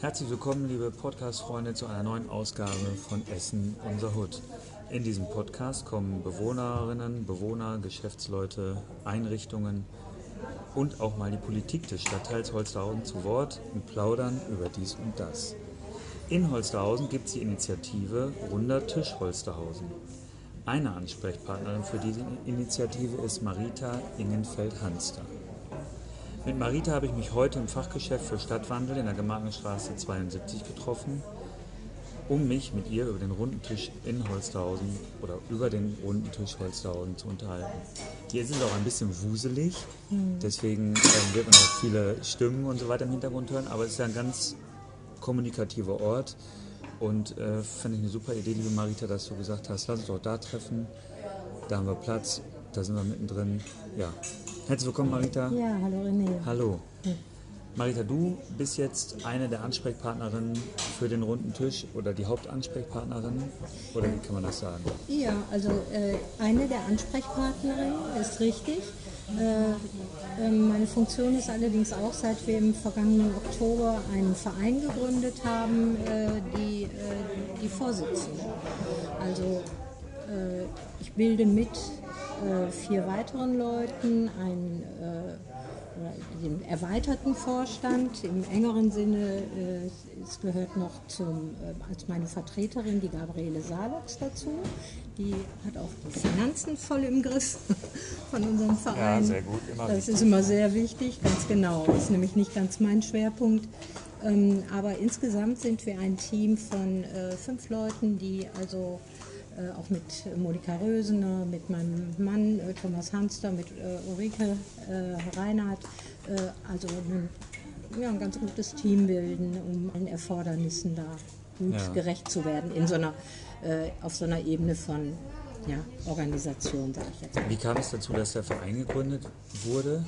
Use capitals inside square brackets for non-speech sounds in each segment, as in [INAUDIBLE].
Herzlich willkommen, liebe Podcast-Freunde, zu einer neuen Ausgabe von Essen, unser Hut. In diesem Podcast kommen Bewohnerinnen, Bewohner, Geschäftsleute, Einrichtungen und auch mal die Politik des Stadtteils Holsterhausen zu Wort und plaudern über dies und das. In Holsterhausen gibt es die Initiative Runder Tisch Holsterhausen. Eine Ansprechpartnerin für diese Initiative ist Marita Ingenfeld-Hanster. Mit Marita habe ich mich heute im Fachgeschäft für Stadtwandel in der Gemarkenstraße 72 getroffen, um mich mit ihr über den runden Tisch in Holsterhausen oder über den runden Tisch Holsterhausen zu unterhalten. Hier ist es auch ein bisschen wuselig, deswegen ähm, wird man auch viele Stimmen und so weiter im Hintergrund hören, aber es ist ja ein ganz kommunikativer Ort und äh, fand ich eine super Idee, liebe Marita, dass du gesagt hast, lass uns doch da treffen, da haben wir Platz, da sind wir mittendrin. Ja, herzlich willkommen, Marita. Ja, hallo René. Hallo. Marita, du bist jetzt eine der Ansprechpartnerinnen für den runden Tisch oder die Hauptansprechpartnerin oder wie kann man das sagen? Ja, also äh, eine der Ansprechpartnerinnen ist richtig. Äh, ähm, meine Funktion ist allerdings auch, seit wir im vergangenen Oktober einen Verein gegründet haben, äh, die, äh, die Vorsitzende. Also ich bilde mit vier weiteren Leuten einen äh, oder den erweiterten Vorstand. Im engeren Sinne, äh, es gehört noch zum, äh, als meine Vertreterin die Gabriele Salox dazu. Die hat auch die Finanzen voll im Griff [LAUGHS] von unserem Verein. Ja, sehr gut, immer das ist immer sehr wichtig, ganz genau. Das ist nämlich nicht ganz mein Schwerpunkt. Ähm, aber insgesamt sind wir ein Team von äh, fünf Leuten, die also äh, auch mit Monika Rösener, mit meinem Mann äh, Thomas Hanster, mit äh, Ulrike äh, Reinhardt, äh, also ein, ja, ein ganz gutes Team bilden, um allen Erfordernissen da gut Ja. gerecht zu werden in so einer, äh, auf so einer Ebene von ja, Organisation, sage ich jetzt mal. Wie kam es dazu, dass der Verein gegründet wurde?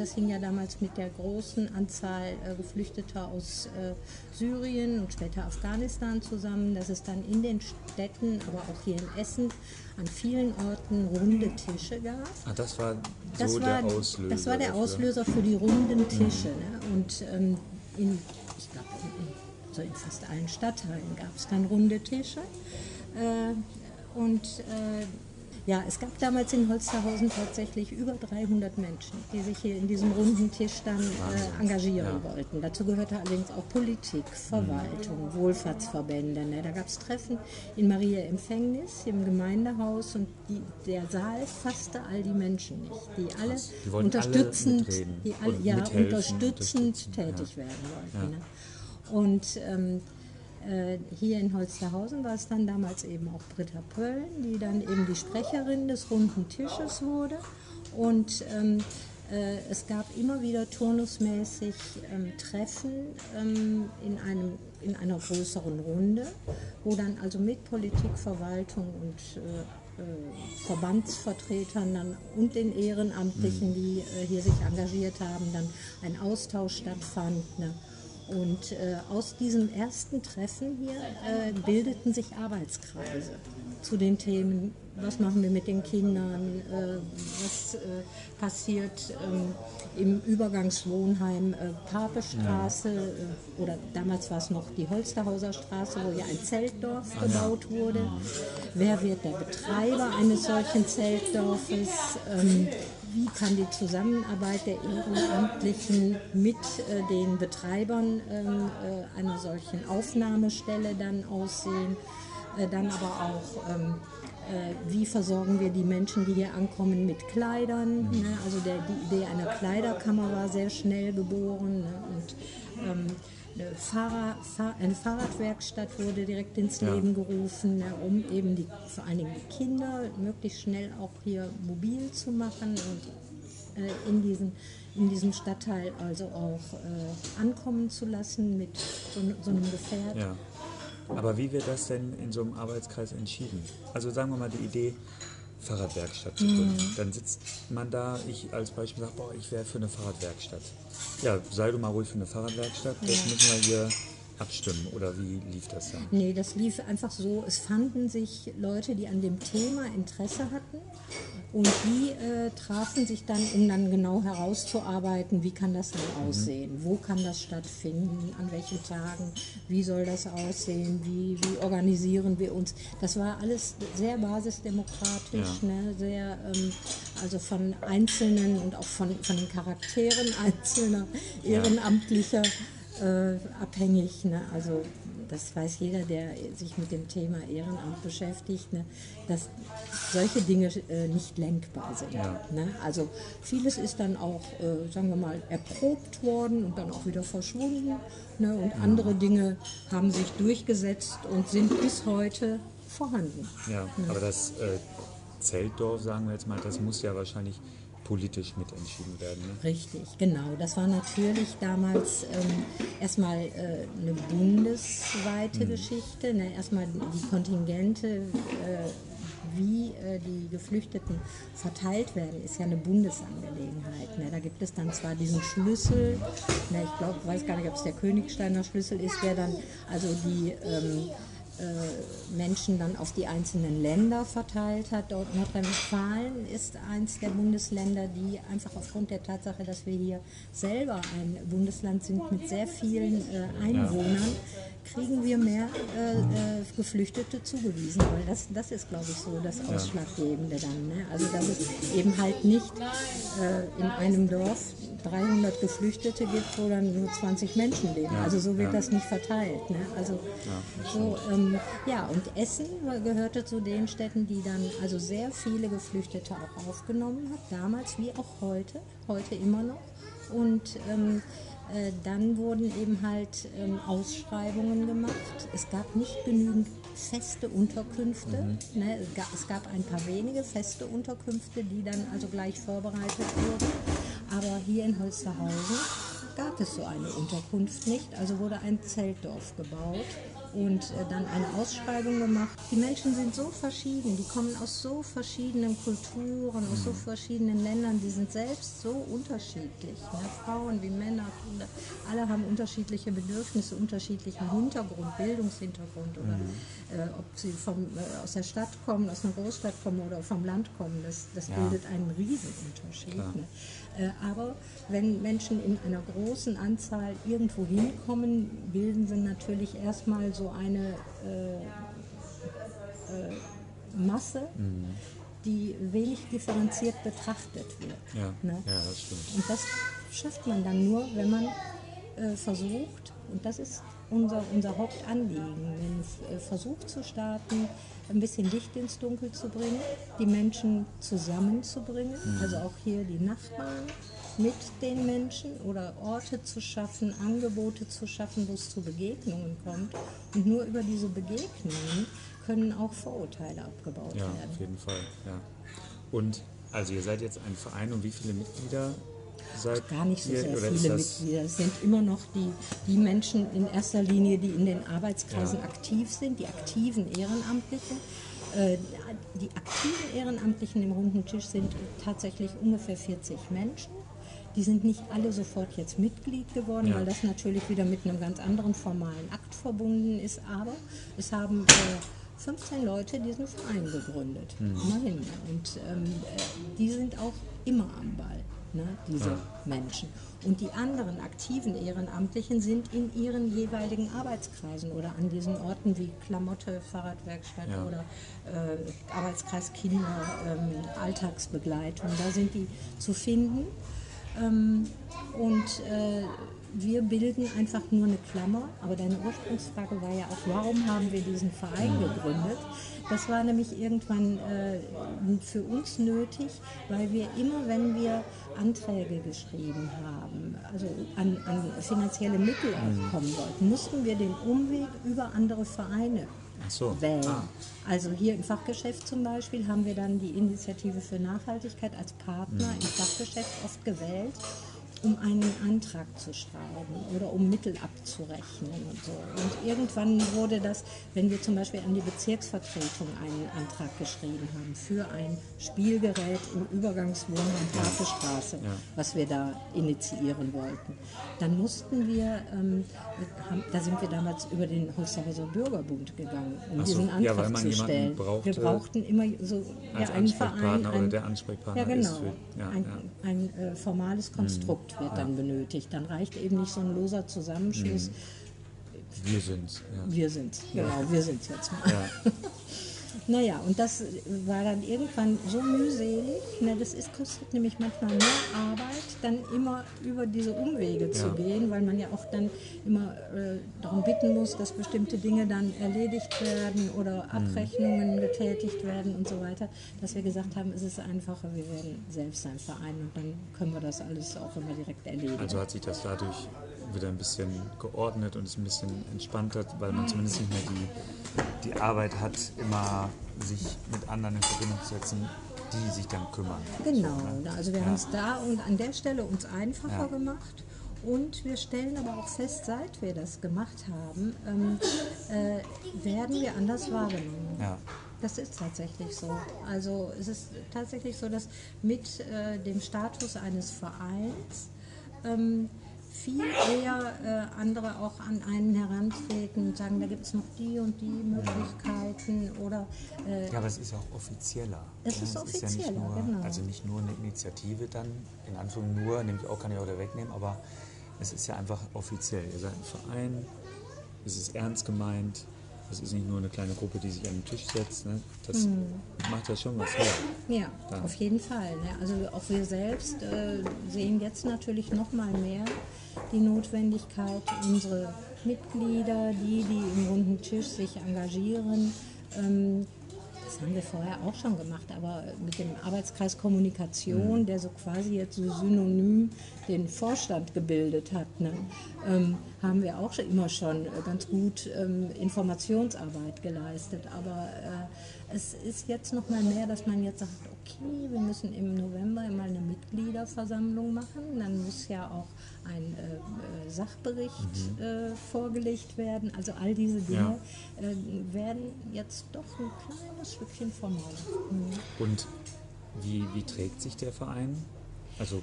Das hing ja damals mit der großen Anzahl äh, Geflüchteter aus äh, Syrien und später Afghanistan zusammen, dass es dann in den Städten, aber auch hier in Essen, an vielen Orten runde Tische gab. Ah, das war so Das war, der Auslöser. das war der dafür. Auslöser für die runden Tische. Ne? Und ähm, in, ich glaube, in, in, so in fast allen Stadtteilen gab es dann runde Tische. Äh, und äh, ja, es gab damals in Holsterhausen tatsächlich über 300 Menschen, die sich hier in diesem runden Tisch dann äh, engagieren wollten. Dazu gehörte allerdings auch Politik, Verwaltung, Wohlfahrtsverbände. Ne? Da gab es Treffen in Maria Empfängnis im Gemeindehaus und die, der Saal fasste all die Menschen nicht, die alle Die unterstützend, alle die alle, ja, unterstützend unterstützen, tätig ja. werden wollten. Ne? Und ähm, äh, hier in Holsterhausen war es dann damals eben auch Britta Pölln, die dann eben die Sprecherin des runden Tisches wurde. Und ähm, äh, es gab immer wieder turnusmäßig ähm, Treffen ähm, in, einem, in einer größeren Runde, wo dann also mit Politik, Verwaltung und äh, äh, Verbandsvertretern dann und den Ehrenamtlichen, die äh, hier sich engagiert haben, dann ein Austausch stattfand. Ne? Und äh, aus diesem ersten Treffen hier äh, bildeten sich Arbeitskreise zu den Themen, was machen wir mit den Kindern, äh, was äh, passiert ähm, im Übergangswohnheim äh, Papestraße äh, oder damals war es noch die Holsterhauser Straße, wo ja ein Zeltdorf gebaut wurde. Wer wird der Betreiber eines solchen Zeltdorfes? Wie kann die Zusammenarbeit der Ehrenamtlichen mit äh, den Betreibern ähm, äh, einer solchen Aufnahmestelle dann aussehen? Äh, dann aber auch, ähm, äh, wie versorgen wir die Menschen, die hier ankommen, mit Kleidern? Ne? Also der, die Idee einer Kleiderkammer war sehr schnell geboren. Ne? Und, ähm, eine, Fahrrad, Fahr, eine Fahrradwerkstatt wurde direkt ins Ja. Leben gerufen, ne, um eben die, vor allen Dingen die Kinder möglichst schnell auch hier mobil zu machen und äh, in, diesen, in diesem Stadtteil also auch äh, ankommen zu lassen mit so, so einem Gefährt. Ja. Aber wie wird das denn in so einem Arbeitskreis entschieden? Also sagen wir mal die Idee, Fahrradwerkstatt zu gründen. Mhm. Dann sitzt man da, ich als Beispiel sage, boah, ich wäre für eine Fahrradwerkstatt. Ja, sei du mal ruhig für eine Fahrradwerkstatt. Das müssen wir hier abstimmen? Oder wie lief das dann? Nee, das lief einfach so, es fanden sich Leute, die an dem Thema Interesse hatten und die äh, trafen sich dann, um dann genau herauszuarbeiten, wie kann das dann mhm. aussehen, wo kann das stattfinden, an welchen Tagen, wie soll das aussehen, wie, wie organisieren wir uns. Das war alles sehr basisdemokratisch, ja. ne, sehr, ähm, also von Einzelnen und auch von, von den Charakteren [LAUGHS] einzelner Ehrenamtlicher äh, abhängig. Ne? Also das weiß jeder, der sich mit dem Thema Ehrenamt beschäftigt, ne, dass solche Dinge äh, nicht lenkbar sind. Ja. Ne? Also vieles ist dann auch, äh, sagen wir mal, erprobt worden und dann auch wieder verschwunden. Ne? Und ja. andere Dinge haben sich durchgesetzt und sind bis heute vorhanden. Ja, ne? aber das äh, Zeltdorf, sagen wir jetzt mal, das muss ja wahrscheinlich politisch mitentschieden werden. Ne? Richtig, genau. Das war natürlich damals ähm, erstmal äh, eine bundesweite mhm. Geschichte. Ne? Erstmal die Kontingente, äh, wie äh, die Geflüchteten verteilt werden, ist ja eine Bundesangelegenheit. Ne? Da gibt es dann zwar diesen Schlüssel, ne? ich glaube, weiß gar nicht, ob es der Königsteiner Schlüssel ist, der dann also die ähm, äh, Menschen dann auf die einzelnen Länder verteilt hat. Dort Nordrhein-Westfalen ist eins der Bundesländer, die einfach aufgrund der Tatsache, dass wir hier selber ein Bundesland sind mit sehr vielen äh, Einwohnern, kriegen wir mehr äh, äh, Geflüchtete zugewiesen, weil das, das ist, glaube ich, so das Ausschlaggebende dann. Ne? Also dass es eben halt nicht äh, in einem Dorf 300 Geflüchtete gibt, wo dann nur 20 Menschen leben. Ja, also so wird ja. das nicht verteilt. Ne? Also ja, so, ähm, ja, und Essen gehörte zu den Städten, die dann also sehr viele Geflüchtete auch aufgenommen hat, damals wie auch heute, heute immer noch. Und ähm, äh, dann wurden eben halt ähm, Ausschreibungen gemacht. Es gab nicht genügend feste Unterkünfte. Mhm. Ne? Es, gab, es, gab, ein paar wenige feste Unterkünfte, die dann also gleich vorbereitet wurden. Aber hier in Holsterhausen gab es so eine Unterkunft nicht, also wurde ein Zeltdorf gebaut und äh, dann eine Ausschreibung gemacht. Die Menschen sind so verschieden, die kommen aus so verschiedenen Kulturen, aus so verschiedenen Ländern, die sind selbst so unterschiedlich. Ne? Frauen wie Männer, Kinder, alle haben unterschiedliche Bedürfnisse, unterschiedlichen Hintergrund, Bildungshintergrund oder mhm. äh, ob sie vom, äh, aus der Stadt kommen, aus einer Großstadt kommen oder vom Land kommen, das, das ja. bildet einen riesen Unterschied. Ne? Äh, aber wenn Menschen in einer großen Anzahl irgendwo hinkommen, bilden sie natürlich erstmal so eine äh, äh, Masse, mhm. die wenig differenziert betrachtet wird. Ja, ne? ja, das stimmt. Und das schafft man dann nur, wenn man äh, versucht, und das ist unser, unser Hauptanliegen, den äh, Versuch zu starten, ein bisschen Licht ins Dunkel zu bringen, die Menschen zusammenzubringen, mhm. also auch hier die Nachbarn mit den Menschen oder Orte zu schaffen, Angebote zu schaffen, wo es zu Begegnungen kommt. Und nur über diese Begegnungen können auch Vorurteile abgebaut ja, werden. Ja, auf jeden Fall. Ja. Und also ihr seid jetzt ein Verein und wie viele Mitglieder seid Gar nicht so sehr viele Mitglieder. Es sind immer noch die, die Menschen in erster Linie, die in den Arbeitskreisen ja. aktiv sind, die aktiven Ehrenamtlichen. Äh, die aktiven Ehrenamtlichen im runden Tisch sind tatsächlich ungefähr 40 Menschen. Die sind nicht alle sofort jetzt Mitglied geworden, ja. weil das natürlich wieder mit einem ganz anderen formalen Akt verbunden ist. Aber es haben äh, 15 Leute diesen Verein gegründet. Mhm. Immerhin. Und ähm, äh, die sind auch immer am Ball ne, diese ja. Menschen. Und die anderen aktiven Ehrenamtlichen sind in ihren jeweiligen Arbeitskreisen oder an diesen Orten wie Klamotte, Fahrradwerkstatt ja. oder äh, Arbeitskreis Kinder, ähm, Alltagsbegleitung. Da sind die zu finden. Ähm, und äh, wir bilden einfach nur eine Klammer, aber deine Ursprungsfrage war ja auch, warum haben wir diesen Verein gegründet? Das war nämlich irgendwann äh, für uns nötig, weil wir immer, wenn wir Anträge geschrieben haben, also an, an finanzielle Mittel auch kommen wollten, mussten wir den Umweg über andere Vereine so. wählen. Ah. Also hier im Fachgeschäft zum Beispiel haben wir dann die Initiative für Nachhaltigkeit als Partner mhm. im Fachgeschäft oft gewählt um einen Antrag zu schreiben oder um Mittel abzurechnen und so. Und irgendwann wurde das, wenn wir zum Beispiel an die Bezirksvertretung einen Antrag geschrieben haben für ein Spielgerät im Übergangswohnheim Hafestraße, ja. was wir da initiieren wollten, dann mussten wir, ähm, da sind wir damals über den Holsterhauser Bürgerbund gegangen, um so, diesen Antrag ja, zu stellen. Brauchte, wir brauchten immer so ja, einen Verein, ein, oder der Ansprechpartner ja, genau, für, ein, ein äh, formales Konstrukt. Mhm wird dann benötigt. Dann reicht eben nicht so ein loser Zusammenschluss. Mhm. Wir sind's. Ja. Wir sind's, genau, wir sind's jetzt mal. [LAUGHS] Ja. Naja, und das war dann irgendwann so mühselig. Ne, das ist, kostet nämlich manchmal mehr Arbeit, dann immer über diese Umwege ja. zu gehen, weil man ja auch dann immer äh, darum bitten muss, dass bestimmte Dinge dann erledigt werden oder mhm. Abrechnungen mhm. getätigt werden und so weiter, dass wir gesagt haben, es ist einfacher, wir werden selbst ein Verein und dann können wir das alles auch immer direkt erledigen. Also hat sich das dadurch wieder ein bisschen geordnet und ist ein bisschen entspannter, weil man zumindest nicht mehr die, die Arbeit hat, immer sich mit anderen in Verbindung zu setzen, die sich dann kümmern. Genau, so, ne? also wir ja. haben es da und an der Stelle uns einfacher ja. gemacht. Und wir stellen aber auch fest, seit wir das gemacht haben, ähm, äh, werden wir anders wahrgenommen. Ja. Das ist tatsächlich so. Also es ist tatsächlich so, dass mit äh, dem Status eines Vereins ähm, viel eher äh, andere auch an einen herantreten und sagen, da gibt es noch die und die Möglichkeiten oder... Äh, ja, aber es ist ja auch offizieller. Es ja, ist es offizieller, ist ja nur, genau. Also nicht nur eine Initiative dann, in Anführung nur, nehme ich auch, kann ich auch da wegnehmen, aber es ist ja einfach offiziell. Ihr seid ein Verein, es ist ernst gemeint, das ist nicht nur eine kleine Gruppe, die sich an den Tisch setzt. Ne? Das mhm. macht ja schon was her. Ja, da. auf jeden Fall. Ne? Also auch wir selbst äh, sehen jetzt natürlich noch mal mehr die Notwendigkeit, unsere Mitglieder, die, die im runden Tisch sich engagieren, ähm, das haben wir vorher auch schon gemacht, aber mit dem Arbeitskreis Kommunikation, mhm. der so quasi jetzt so synonym den Vorstand gebildet hat, ne, ähm, haben wir auch schon immer schon äh, ganz gut ähm, Informationsarbeit geleistet. Aber äh, es ist jetzt noch mal mehr, dass man jetzt sagt, okay, wir müssen im November immer eine Mitgliederversammlung machen. Dann muss ja auch ein äh, äh, Sachbericht mhm. äh, vorgelegt werden. Also all diese Dinge ja. äh, werden jetzt doch ein kleines Stückchen formaler. Mhm. Und wie, wie trägt sich der Verein? Also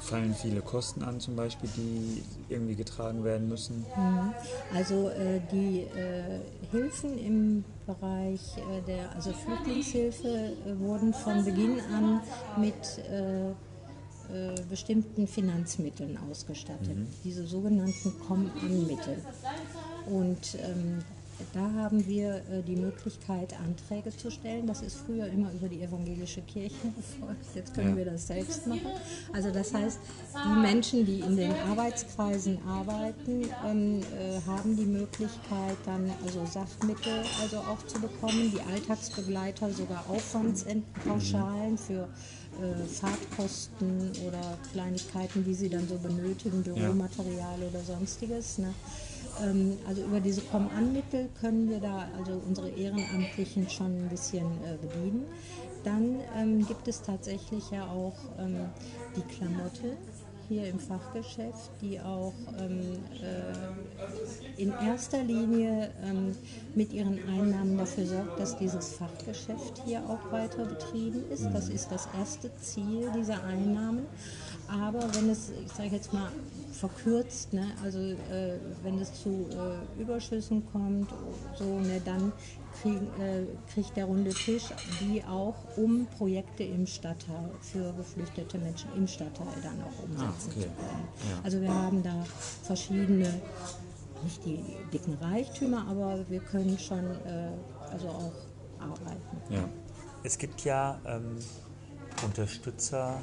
fallen viele Kosten an zum Beispiel, die irgendwie getragen werden müssen? Mhm. Also äh, die äh, Hilfen im Bereich äh, der also Flüchtlingshilfe äh, wurden von Beginn an mit äh, äh, bestimmten Finanzmitteln ausgestattet, mhm. diese sogenannten Com-An-Mittel. Und ähm, da haben wir äh, die Möglichkeit, Anträge zu stellen. Das ist früher immer über die evangelische Kirche [LAUGHS] erfolgt. Jetzt können ja. wir das selbst machen. Also das heißt, die Menschen, die in den Arbeitskreisen arbeiten, ähm, äh, haben die Möglichkeit, dann also Sachmittel also auch zu bekommen. Die Alltagsbegleiter sogar Aufwandspauschalen für äh, Fahrtkosten oder Kleinigkeiten, die sie dann so benötigen, Büromaterial ja. oder sonstiges. Ne? Ähm, also über diese Komm-An-Mittel können wir da also unsere Ehrenamtlichen schon ein bisschen äh, bedienen. Dann ähm, gibt es tatsächlich ja auch ähm, die Klamotte hier im Fachgeschäft, die auch ähm, äh, in erster Linie ähm, mit ihren Einnahmen dafür sorgt, dass dieses Fachgeschäft hier auch weiter betrieben ist. Das ist das erste Ziel dieser Einnahmen. Aber wenn es, ich sage jetzt mal verkürzt, ne, also äh, wenn es zu äh, Überschüssen kommt, so, ne, dann krieg, äh, kriegt der runde Tisch die auch, um Projekte im Stadtteil für geflüchtete Menschen im Stadtteil dann auch umsetzen ah, okay. zu können. Ja. Also wir haben da verschiedene, nicht die dicken Reichtümer, aber wir können schon äh, also auch arbeiten. Ja. Es gibt ja ähm, Unterstützer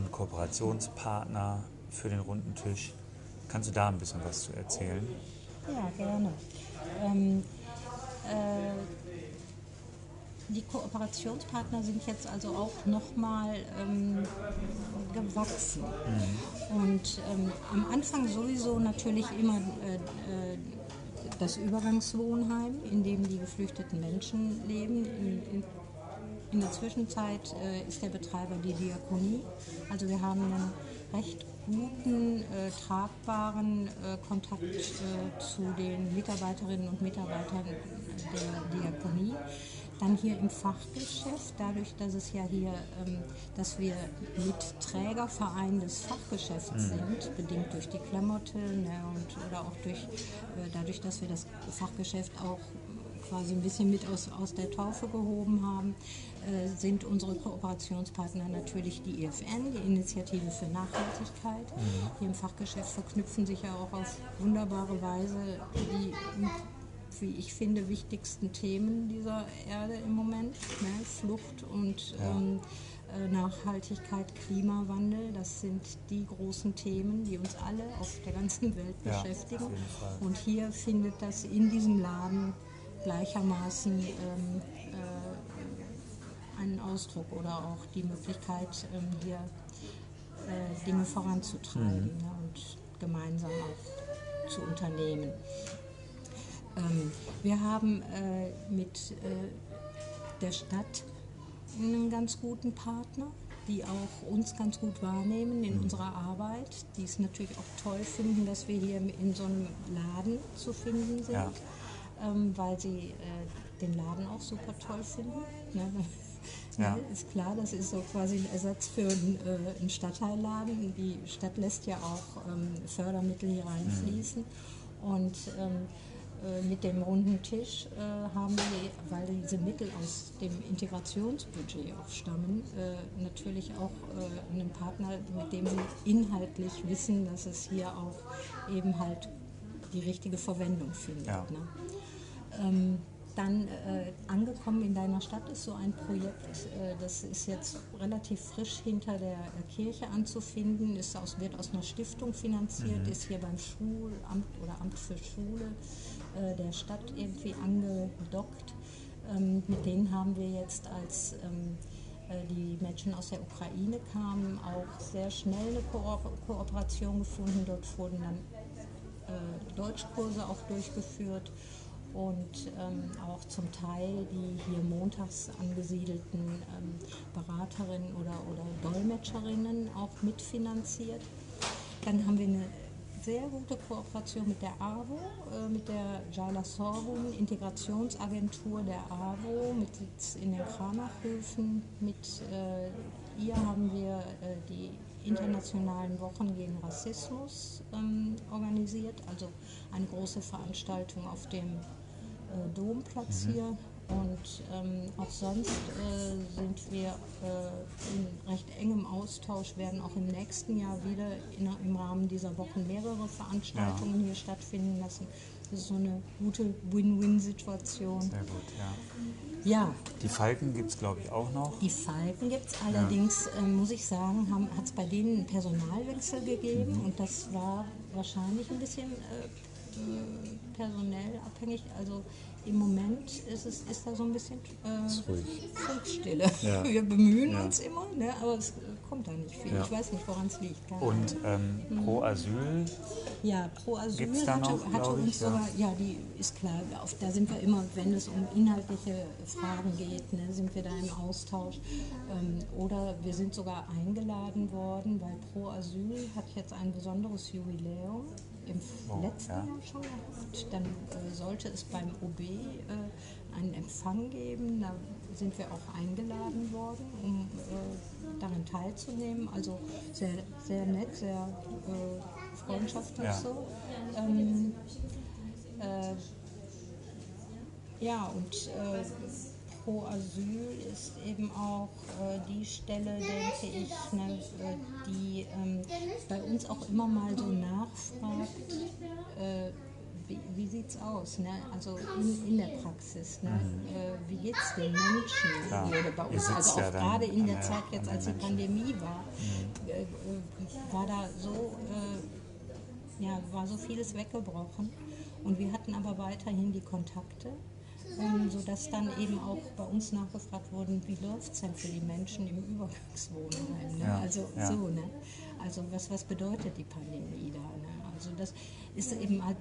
und Kooperationspartner für den runden Tisch. Kannst du da ein bisschen was zu erzählen? Ja, gerne. Ähm, äh, die Kooperationspartner sind jetzt also auch nochmal ähm, gewachsen. Mhm. Und ähm, am Anfang sowieso natürlich immer äh, äh, das Übergangswohnheim, in dem die geflüchteten Menschen leben, in, in In der Zwischenzeit äh, ist der Betreiber die Diakonie. Also wir haben einen recht guten, äh, tragbaren äh, Kontakt äh, zu den Mitarbeiterinnen und Mitarbeitern der Diakonie. Dann hier im Fachgeschäft, dadurch, dass es ja hier, ähm, dass wir mit Trägerverein des Fachgeschäfts mhm. sind, bedingt durch die Klamotte ne, und, oder auch durch, äh, dadurch, dass wir das Fachgeschäft auch quasi ein bisschen mit aus, aus der Taufe gehoben haben, äh, sind unsere Kooperationspartner natürlich die IFN, die Initiative für Nachhaltigkeit. Mhm. Hier im Fachgeschäft verknüpfen sich ja auch auf wunderbare Weise die wie ich finde, wichtigsten Themen dieser Erde im Moment. Ne? Flucht und ja. ähm, äh, Nachhaltigkeit, Klimawandel, das sind die großen Themen, die uns alle auf der ganzen Welt ja, beschäftigen. Und hier findet das in diesem Laden gleichermaßen ähm, äh, einen Ausdruck oder auch die Möglichkeit, ähm, hier äh, Dinge voranzutreiben mhm. ne? und gemeinsam auch zu unternehmen. Ähm, wir haben äh, mit äh, der Stadt einen ganz guten Partner, die auch uns ganz gut wahrnehmen in mhm. unserer Arbeit, die es natürlich auch toll finden, dass wir hier in so einem Laden zu finden sind, ja. Ähm, weil sie äh, den Laden auch super toll finden. Ne? [LAUGHS] Ja. Ist klar, das ist so quasi ein Ersatz für einen, äh, einen Stadtteilladen. Die Stadt lässt ja auch ähm, Fördermittel hier reinfließen. Mhm. Und ähm, äh, mit dem runden Tisch äh, haben wir, weil diese Mittel aus dem Integrationsbudget auch stammen, äh, natürlich auch äh, einen Partner, mit dem sie inhaltlich wissen, dass es hier auch eben halt die richtige Verwendung findet. Ja. Ne? Ähm, dann äh, angekommen in deiner Stadt ist so ein Projekt, äh, das ist jetzt relativ frisch hinter der äh, Kirche anzufinden, ist aus, wird aus einer Stiftung finanziert, mhm. ist hier beim Schulamt oder Amt für Schule äh, der Stadt irgendwie angedockt. Ähm, mit denen haben wir jetzt, als ähm, äh, die Menschen aus der Ukraine kamen, auch sehr schnell eine Ko Kooperation gefunden. Dort wurden dann äh, Deutschkurse auch durchgeführt und ähm, auch zum Teil die hier montags angesiedelten ähm, Beraterinnen oder, oder Dolmetscherinnen auch mitfinanziert. Dann haben wir eine sehr gute Kooperation mit der AWO, äh, mit der Jala Sorghum, Integrationsagentur der AWO, mit Sitz in den Kranachhöfen. Mit äh, ihr haben wir äh, die internationalen Wochen gegen Rassismus ähm, organisiert, also eine große Veranstaltung auf dem äh, Domplatz mhm. hier und ähm, auch sonst äh, sind wir äh, in recht engem Austausch, werden auch im nächsten Jahr wieder in, im Rahmen dieser Wochen mehrere Veranstaltungen ja. hier stattfinden lassen. Das ist so eine gute Win-Win-Situation. Sehr gut, ja. Ja. Die Falken gibt es, glaube ich, auch noch. Die Falken gibt es allerdings, ja. äh, muss ich sagen, hat es bei denen einen Personalwechsel gegeben mhm. und das war wahrscheinlich ein bisschen äh, personell abhängig. Also im Moment ist, es, ist da so ein bisschen äh, Funkstille. Ja. [LAUGHS] Wir bemühen ja. uns immer, ne, aber es kommt da nicht viel. Ja. Ich weiß nicht, woran es liegt. Und ähm, mhm. Pro Asyl? Ja, Pro Asyl hatte, noch, hatte uns ich, sogar, ja. die ist klar, auf, da sind wir immer, wenn es um inhaltliche Fragen geht, ne, sind wir da im Austausch. Ähm, oder wir sind sogar eingeladen worden, weil Pro Asyl hat jetzt ein besonderes Jubiläum im oh, letzten ja. Jahr schon gehabt. Dann äh, sollte es beim OB äh, einen Empfang geben. Da sind wir auch eingeladen worden, um äh, daran teilzunehmen. Also sehr, sehr nett, sehr äh, freundschaftlich ja. so. Ähm, äh, ja, und äh, Pro Asyl ist eben auch äh, die Stelle, denke ich, ne, äh, die ähm, bei uns auch immer mal so wie sieht es aus, ne? also in, in der Praxis, ne? Mhm. Äh, wie geht es den Menschen ja, hier bei uns, also auch ja gerade in der, Zeit jetzt, als die Pandemie war, mhm. Äh, äh, war da so, ja, war so vieles weggebrochen und wir hatten aber weiterhin die Kontakte ähm, sodass dann eben auch bei uns nachgefragt wurde, wie läuft es denn für die Menschen im Übergangswohnheim. Ne? Ja, Also ja. so, ne? Also was, was bedeutet die Pandemie da? Ne? Also das ist eben halt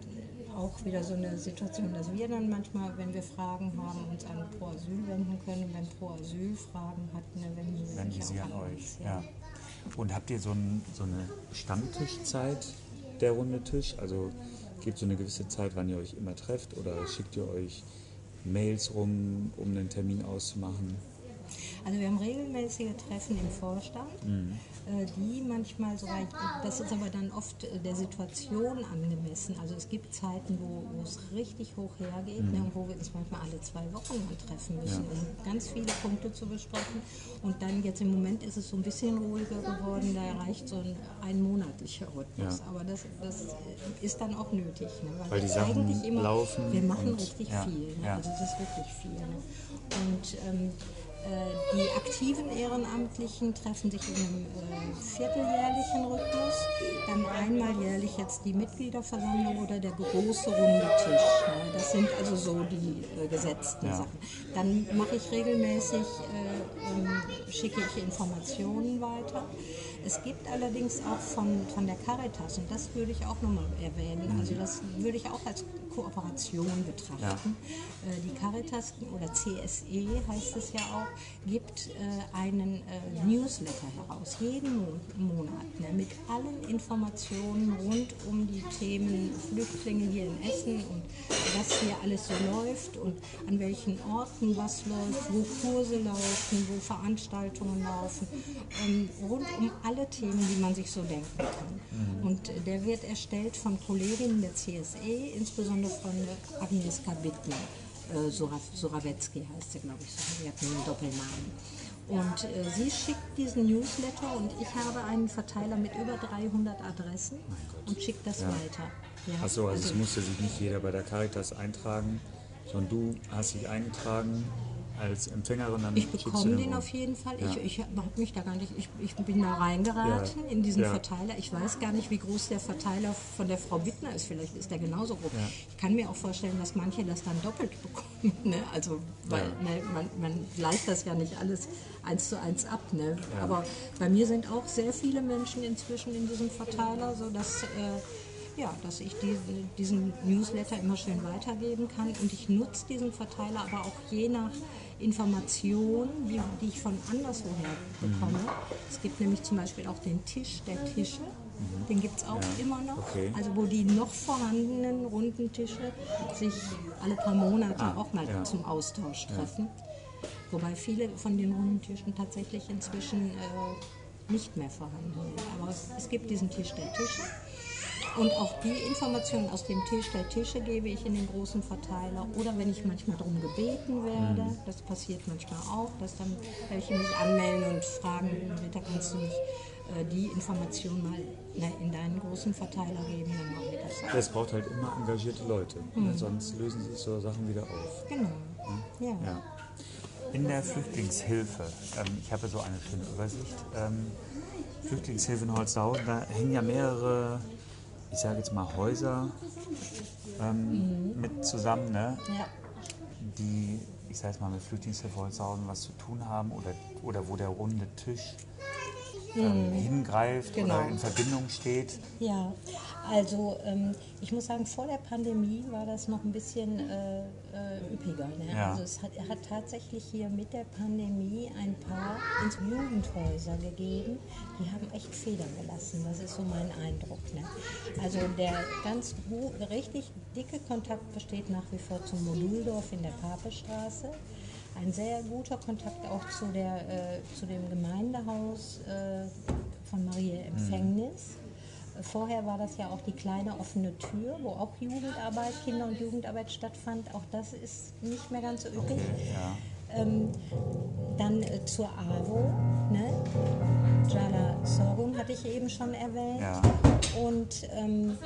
auch wieder so eine Situation, dass wir dann manchmal, wenn wir Fragen haben, uns an Pro Asyl wenden können. Wenn Pro Asyl Fragen hat, ne, wenden sie Wenden sich Sie an euch. Ja. Und habt ihr so, ein, so eine Stammtischzeit der runde Tisch? Also gibt es so eine gewisse Zeit, wann ihr euch immer trefft oder schickt ihr euch Mails rum, um einen Termin auszumachen? Also wir haben regelmäßige Treffen im Vorstand, äh, die manchmal so weit, das ist aber dann oft äh, der Situation angemessen. Also es gibt Zeiten, wo, wo es richtig hoch hergeht ne, und wo wir uns manchmal alle zwei Wochen mal treffen müssen, Ja. um ganz viele Punkte zu besprechen. Und dann jetzt im Moment ist es so ein bisschen ruhiger geworden, da reicht so ein einmonatlicher Rhythmus. Ja. Aber das, das ist dann auch nötig, ne, Weil die wir Sachen immer, laufen wir machen und- richtig ja, viel. Ne? Also das ist wirklich viel. Ne? Und ähm, äh, die aktiven Ehrenamtlichen treffen sich in einem äh, vierteljährlichen Rhythmus. Dann einmal jährlich jetzt die Mitgliederversammlung oder der große runde Tisch. Das sind also so die äh, gesetzten Ja. Sachen. Dann mache ich regelmäßig, äh, ähm, schicke ich Informationen weiter. Es gibt allerdings auch von, von der Caritas, und das würde ich auch nochmal erwähnen, also das würde ich auch als Kooperation betrachten. Äh, die Caritas oder CSE heißt es ja auch, gibt äh, einen äh, Newsletter heraus, jeden Mon Monat, ne, mit allen Informationen rund um die Themen Flüchtlinge hier in Essen und was hier alles so läuft und an welchen Orten was läuft, wo Kurse laufen, wo Veranstaltungen laufen, ähm, rund um alle Themen, die man sich so denken kann. Und äh, der wird erstellt von Kolleginnen der CSE, insbesondere von Agnieszka Bittner. Äh, Sora- Sorawetzki heißt sie, glaube ich, so. sie hat einen Doppelnamen. Und äh, sie schickt diesen Newsletter und ich habe einen Verteiler mit über 300 Adressen und schickt das weiter. Ja, Achso, also, es musste sich nicht jeder bei der Caritas eintragen, sondern du hast dich eingetragen als Empfängerin. Dann Ich bekomme den auf jeden Fall. Ja. Ich, ich habe mich da gar nicht, ich, ich bin da reingeraten Ja. in diesen Ja. Verteiler. Ich weiß gar nicht, wie groß der Verteiler von der Frau Bittner ist. Vielleicht ist der genauso groß. Ich kann mir auch vorstellen, dass manche das dann doppelt bekommen. [LAUGHS] Ne? Also, weil ne, man, man gleicht das ja nicht alles eins zu eins ab. Ne? Aber bei mir sind auch sehr viele Menschen inzwischen in diesem Verteiler, sodass. Äh, ja, dass ich diese, diesen Newsletter immer schön weitergeben kann. Und ich nutze diesen Verteiler aber auch je nach Information, die, die ich von anderswoher bekomme. Es gibt nämlich zum Beispiel auch den Tisch der Tische. Den gibt es auch Ja, immer noch. okay. Also wo die noch vorhandenen runden Tische sich alle paar Monate Ah, auch mal ja. zum Austausch treffen. Wobei viele von den runden Tischen tatsächlich inzwischen äh, nicht mehr vorhanden sind. Aber es, es gibt diesen Tisch der Tische. Und auch die Informationen aus dem Tisch der Tische gebe ich in den großen Verteiler. Oder wenn ich manchmal darum gebeten werde, Mhm. das passiert manchmal auch, dass dann welche mich anmelden und fragen, Rita, kannst du nicht äh, die Information mal ne, in deinen großen Verteiler geben, dann mache ich das. Es braucht halt immer engagierte Leute, ne? sonst lösen sich so Sachen wieder auf. Genau. Ja. Ja. In der Flüchtlingshilfe, ähm, ich habe so eine schöne Übersicht. Ähm, Flüchtlingshilfe in Holzhausen, da hängen ja mehrere, ich sage jetzt mal Häuser ähm, mit zusammen, ne? ja. die, ich sage jetzt mal, mit Flüchtlingshilfe Holzhausen was zu tun haben oder, oder wo der runde Tisch ähm, hingreift Genau. oder in Verbindung steht. Ja, also ähm, ich muss sagen, vor der Pandemie war das noch ein bisschen äh, äh, üppiger. Ne? Ja. Also es hat, hat tatsächlich hier mit der Pandemie ein paar ins Jugendhäuser gegeben, die haben echt Federn gelassen. Das ist so mein Eindruck. Ne? Also der ganz richtig dicke Kontakt besteht nach wie vor zum Moduldorf in der Papestraße. Ein sehr guter Kontakt auch zu, der, äh, zu dem Gemeindehaus äh, von Maria Empfängnis. Äh, Vorher war das ja auch die kleine offene Tür, wo auch Jugendarbeit, Kinder- und Jugendarbeit stattfand. Auch das ist nicht mehr ganz so üppig. Ja. Ähm, dann äh, zur AWO, ne? Jala Sorgun hatte ich eben schon erwähnt. Ja. Und ähm,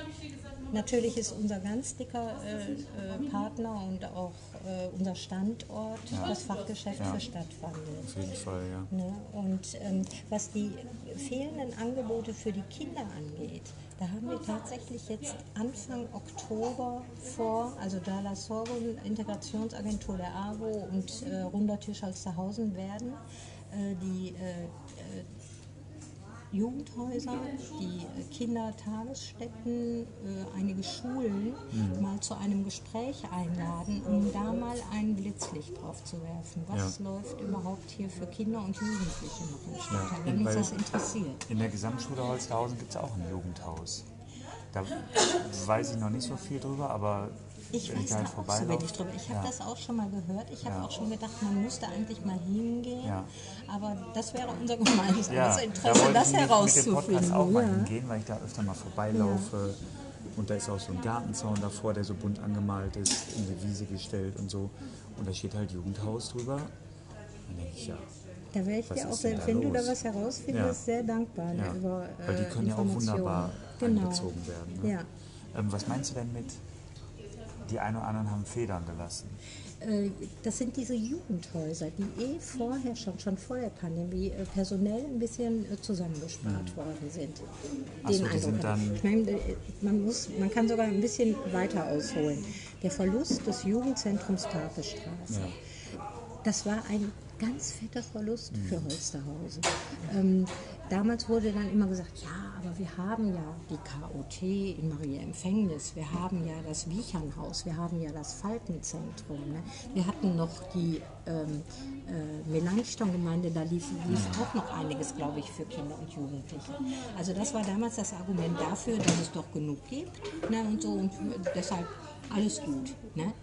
natürlich ist unser ganz dicker äh, äh, Partner und auch äh, unser Standort das Fachgeschäft Ja. für Stadtwandel. Auf jeden Fall, ja. Ne? Und ähm, was die fehlenden Angebote für die Kinder angeht, da haben wir tatsächlich jetzt Anfang Oktober vor, also Dala Sorghum, Integrationsagentur der AWO und äh, Runder Tisch Holsterhausen werden äh, die äh, Jugendhäuser, die äh, Kindertagesstätten, äh, einige Schulen mal zu einem Gespräch einladen, um da mal ein Blitzlicht drauf zu werfen. Was Ja. läuft überhaupt hier für Kinder und Jugendliche noch im Stadtteil, Ja, wenn uns weil- das interessiert? In der Gesamtschule Holsterhausen gibt es auch ein Jugendhaus. Da weiß ich noch nicht so viel drüber, aber Ich weiß da auch so wenig drüber. Ich habe ja. das auch schon mal gehört. Ich habe Ja. auch schon gedacht, man müsste eigentlich mal hingehen. Ja. Aber das wäre unser gemeinsames Ja, Interesse, da das ich mit, dem herauszufinden. Podcast auch mal hingehen, weil ich da öfter mal vorbeilaufe. Und da ist auch so ein Gartenzaun davor, der so bunt angemalt ist, in die Wiese gestellt und so. Und da steht halt Jugendhaus drüber. Dann denke ich, ja. Da wäre ich Was dir auch, da wenn du da los? was herausfindest, Ja. sehr dankbar ja. über Weil die äh, können ja auch wunderbar genau. einbezogen werden. Ne? Ja. Ähm, was meinst du denn mit, die einen oder anderen haben Federn gelassen? Äh, Das sind diese Jugendhäuser, die eh vorher schon, schon vor der Pandemie äh, personell ein bisschen äh, zusammengespart worden sind. Hm. Ach so, Eindruck dann- ich meine, man, muss, man kann sogar ein bisschen weiter ausholen. Der Verlust des Jugendzentrums Papestraße, das war ein ganz fetter Verlust für Holsterhausen. Ähm, damals wurde dann immer gesagt, ja, aber wir haben ja die KOT in Maria Empfängnis, wir haben ja das Wiechernhaus, wir haben ja das Falkenzentrum. Ne? Wir hatten noch die ähm, äh, Melanchthon-Gemeinde, da lief, lief auch noch einiges, glaube ich, für Kinder und Jugendliche. Also das war damals das Argument dafür, dass es doch genug gibt ne? und so und deshalb alles gut. Ne?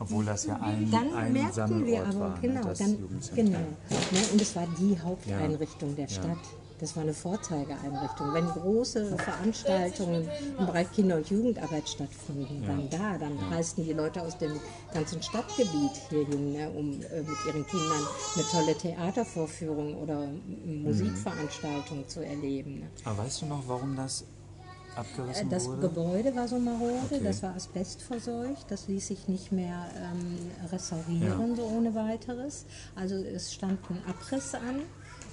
Obwohl das ja ein, Dann ein merkten wir aber, war, ne, genau, das dann, genau. Ne, und es war die Haupteinrichtung der Ja. Stadt. Das war eine Vorzeigeeinrichtung. Wenn große Veranstaltungen im Bereich Kinder- und Jugendarbeit stattfanden, dann da, dann reisten die Leute aus dem ganzen Stadtgebiet hierhin, ne, um äh, mit ihren Kindern eine tolle Theatervorführung oder m- Musikveranstaltung zu erleben. Ne. Aber weißt du noch, warum das abgerissen Das wurde? Gebäude war so marode, Okay. das war asbestverseucht, das ließ sich nicht mehr ähm, restaurieren Ja. so ohne weiteres. Also es stand ein Abriss an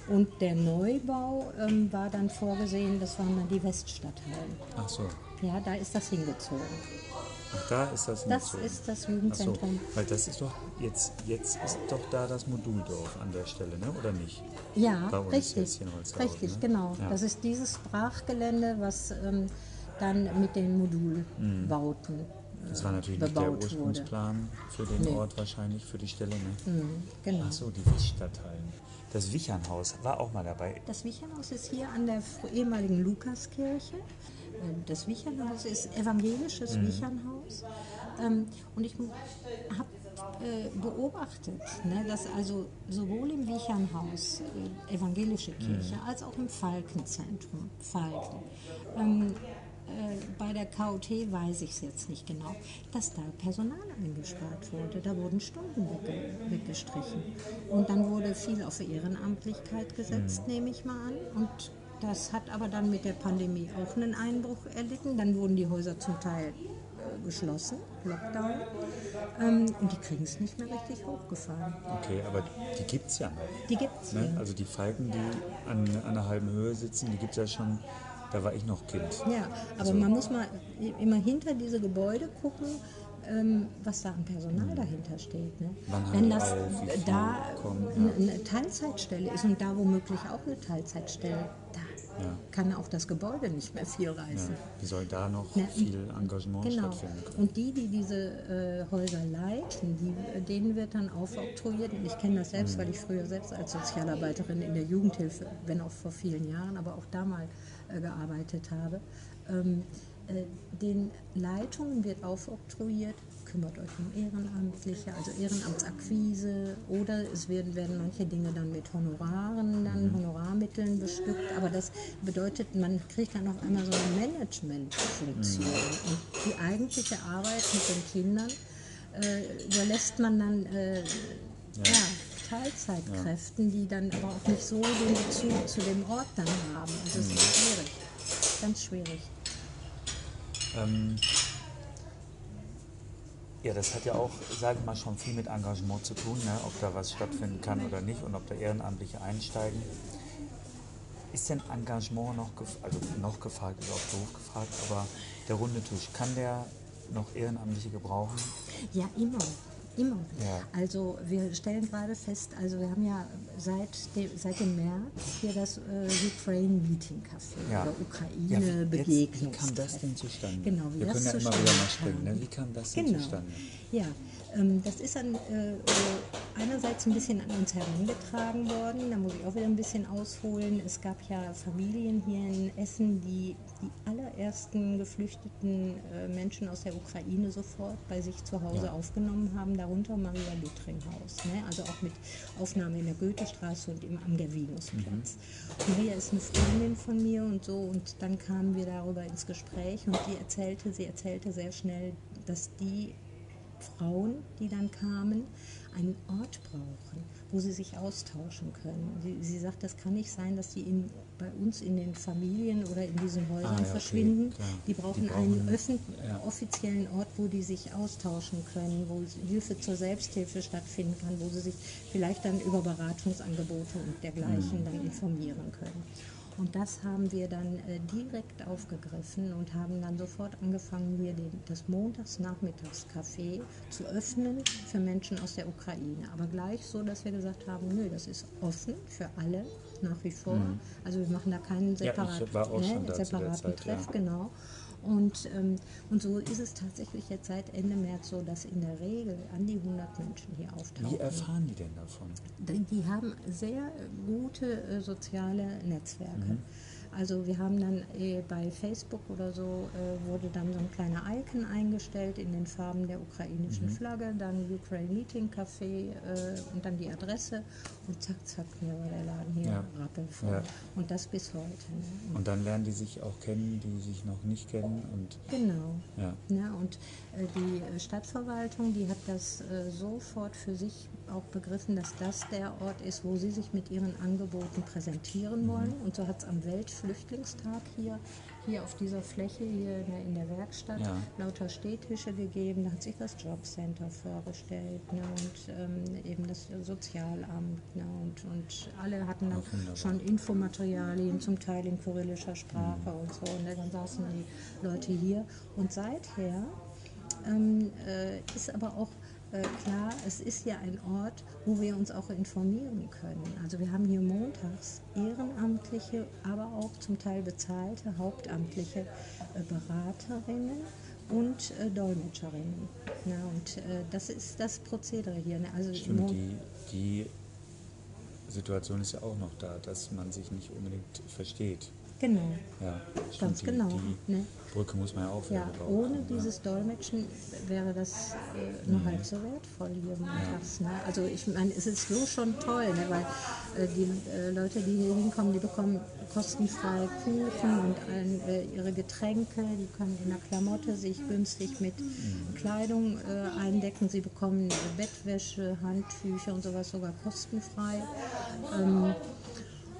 und der Neubau ähm, war dann vorgesehen, das waren dann die Weststadthallen. Ach so. Ja, da ist das hingezogen. Ach, da ist das Das hingezogen. ist das Ach so, Jugendzentrum. weil das ist doch, jetzt, jetzt ist doch da das Moduldorf an der Stelle, ne? oder nicht? Ja, Bei uns richtig. Richtig, ne? genau. Ja. Das ist dieses Brachgelände, was ähm, dann mit den Modulbauten Das war natürlich nicht der bebaut wurde. Ursprungsplan für den Nee. Ort wahrscheinlich, für die Stelle. Ne? Mhm, genau. Ach so, die Wichstadthallen. Das Wichernhaus war auch mal dabei. Das Wichernhaus ist hier an der ehemaligen Lukaskirche. Äh, Das Wichernhaus ist evangelisches Mhm. Wichernhaus. Ähm, und ich habe äh, beobachtet, ne, dass also sowohl im Wichernhaus, äh, evangelische Kirche, Mhm. als auch im Falkenzentrum, Falken, ähm, äh, bei der KOT weiß ich es jetzt nicht genau, dass da Personal eingespart wurde. Da wurden Stunden wegge weggestrichen. Und dann wurde viel auf Ehrenamtlichkeit gesetzt, nehme ich mal an. Und das hat aber dann mit der Pandemie auch einen Einbruch erlitten. Dann wurden die Häuser zum Teil äh, geschlossen, Lockdown. Ähm, und die kriegen es nicht mehr richtig hochgefahren. Okay, aber die gibt es ja noch. Die gibt es Ne? Also die Falken, die an, an einer halben Höhe sitzen, die gibt es ja schon, da war ich noch Kind. Ja, aber man muss mal immer hinter diese Gebäude gucken, ähm, was da an Personal dahinter steht. Ne? Wenn das auf, da kommen, ja. eine, Teilzeitstelle ist und da womöglich auch eine Teilzeitstelle, Ja. kann auch das Gebäude nicht mehr viel Ja. reißen. Wie soll da noch Ja, viel Engagement Genau. stattfinden können? Und die, die diese äh, Häuser leiten, die, denen wird dann aufoktroyiert. Und ich kenne das selbst, Mhm. weil ich früher selbst als Sozialarbeiterin in der Jugendhilfe, wenn auch vor vielen Jahren, aber auch da mal äh, gearbeitet habe. Ähm, äh, den Leitungen wird aufoktroyiert, kümmert euch um Ehrenamtliche, also Ehrenamtsakquise oder es werden, werden manche Dinge dann mit Honoraren, dann Honorarmitteln bestückt, aber das bedeutet, man kriegt dann auf einmal so eine Managementfunktion und die eigentliche Arbeit mit den Kindern äh, überlässt man dann äh, ja. Teilzeitkräften, die dann aber auch nicht so den Bezug zu dem Ort dann haben. Also es ist schwierig, ganz schwierig. Ähm, ja, das hat ja auch, sage ich mal, schon viel mit Engagement zu tun, ne? ob da was stattfinden kann oder nicht und ob da Ehrenamtliche einsteigen. Ist denn Engagement noch, gef also noch gefragt, ist auch doof gefragt, aber der runde Tisch, kann der noch Ehrenamtliche gebrauchen? Ja, immer. Immer. Ja. Also wir stellen gerade fest, also wir haben ja seit dem, seit dem März hier das äh, Ukraine Meeting Café Ja. oder Ja, Ukraine wie, jetzt, wie Begegnung. kam das denn zustande? Genau, wie Wir das können ja immer wieder mal springen. Ne? Wie kam das denn Genau. zustande? Ja, ähm, das ist dann äh, äh, einerseits ein bisschen an uns herangetragen worden. Da muss ich auch wieder ein bisschen ausholen. Es gab ja Familien hier in Essen, die die allerersten geflüchteten äh, Menschen aus der Ukraine sofort bei sich zu Hause Ja. aufgenommen haben, darunter Maria Lüttringhaus. Ne? Also auch mit Aufnahme in der Goethestraße und im, am Gervinusplatz. Und Maria ist eine Freundin von mir und so und dann kamen wir darüber ins Gespräch und die erzählte, sie erzählte sehr schnell, dass die Frauen, die dann kamen, einen Ort brauchen, wo sie sich austauschen können. Sie, sie sagt, das kann nicht sein, dass die in, bei uns in den Familien oder in diesen Häusern Ah, ja, okay, verschwinden. klar. Die brauchen, Die einen brauchen- öffent ja. offiziellen Ort, wo die sich austauschen können, wo Hilfe zur Selbsthilfe stattfinden kann, wo sie sich vielleicht dann über Beratungsangebote und dergleichen Mhm. dann informieren können. Und das haben wir dann äh, direkt aufgegriffen und haben dann sofort angefangen, hier den, das Montagsnachmittagscafé zu öffnen für Menschen aus der Ukraine. Aber gleich so, dass wir gesagt haben, nö, das ist offen für alle nach wie vor. Also wir machen da keinen Mhm. Ja, der separaten Zeit, ja. Treff, genau. Und, ähm, und so ist es tatsächlich jetzt seit Ende März so, dass in der Regel an die 100 Menschen hier auftauchen. Wie erfahren die denn davon? Die die haben sehr äh, gute äh, soziale Netzwerke. Mhm. Also wir haben dann äh, bei Facebook oder so äh, wurde dann so ein kleiner Icon eingestellt in den Farben der ukrainischen Mhm. Flagge, dann Ukraine Meeting Café äh, und dann die Adresse und zack, zack, mir war der Laden hier Ja. rappelvoll. Ja. Und das bis heute. Ne? Und dann lernen die sich auch kennen, die sich noch nicht kennen und Genau. ja. Ne, und äh, die äh, Stadtverwaltung, die hat das äh, sofort für sich auch begriffen, dass das der Ort ist, wo sie sich mit ihren Angeboten präsentieren Mhm. wollen. Und so hat es am Weltflüchtlingstag hier, hier auf dieser Fläche, hier in der, Werkstatt, Ja. lauter Stehtische gegeben. Da hat sich das Jobcenter vorgestellt ne, und ähm, eben das Sozialamt. Ne, und, und alle hatten dann schon Infomaterialien, zum Teil in kyrillischer Sprache und so. Und dann saßen die Leute hier. Und seither ähm, äh, ist aber auch äh, klar, es ist ja ein Ort, wo wir uns auch informieren können. Also wir haben hier montags ehrenamtliche, aber auch zum Teil bezahlte hauptamtliche äh, Beraterinnen und äh, Dolmetscherinnen. Na, und äh, das ist das Prozedere hier. Ne? Also Stimmt, die, die Situation ist ja auch noch da, dass man sich nicht unbedingt versteht. Genau. Ja, Ganz die, genau, Die ne? Brücke muss man ja auch Ja, ohne dieses Dolmetschen wäre das äh, nur halb so wertvoll hier montags. Ne? Also ich meine, es ist so schon toll, ne? weil äh, die äh, Leute, die hier hinkommen, die bekommen kostenfrei Kuchen und ein, äh, ihre Getränke, die können in der Klamotte sich günstig mit Kleidung äh, eindecken, sie bekommen äh, Bettwäsche, Handtücher und sowas sogar kostenfrei. Ähm,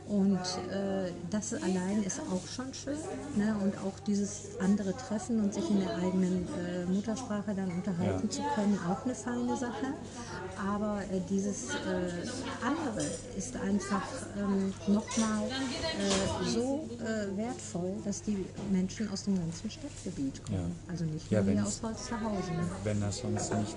und äh, das allein ist auch schon schön. Ne? Und auch dieses andere Treffen und sich in der eigenen äh, Muttersprache dann unterhalten Ja. zu können, auch eine feine Sache. Aber äh, dieses äh, andere ist einfach ähm, nochmal äh, so äh, wertvoll, dass die Menschen aus dem ganzen Stadtgebiet kommen. Ja. Also nicht Ja, nur hier wenn's- aus Holsterhausen. Wenn das sonst nicht,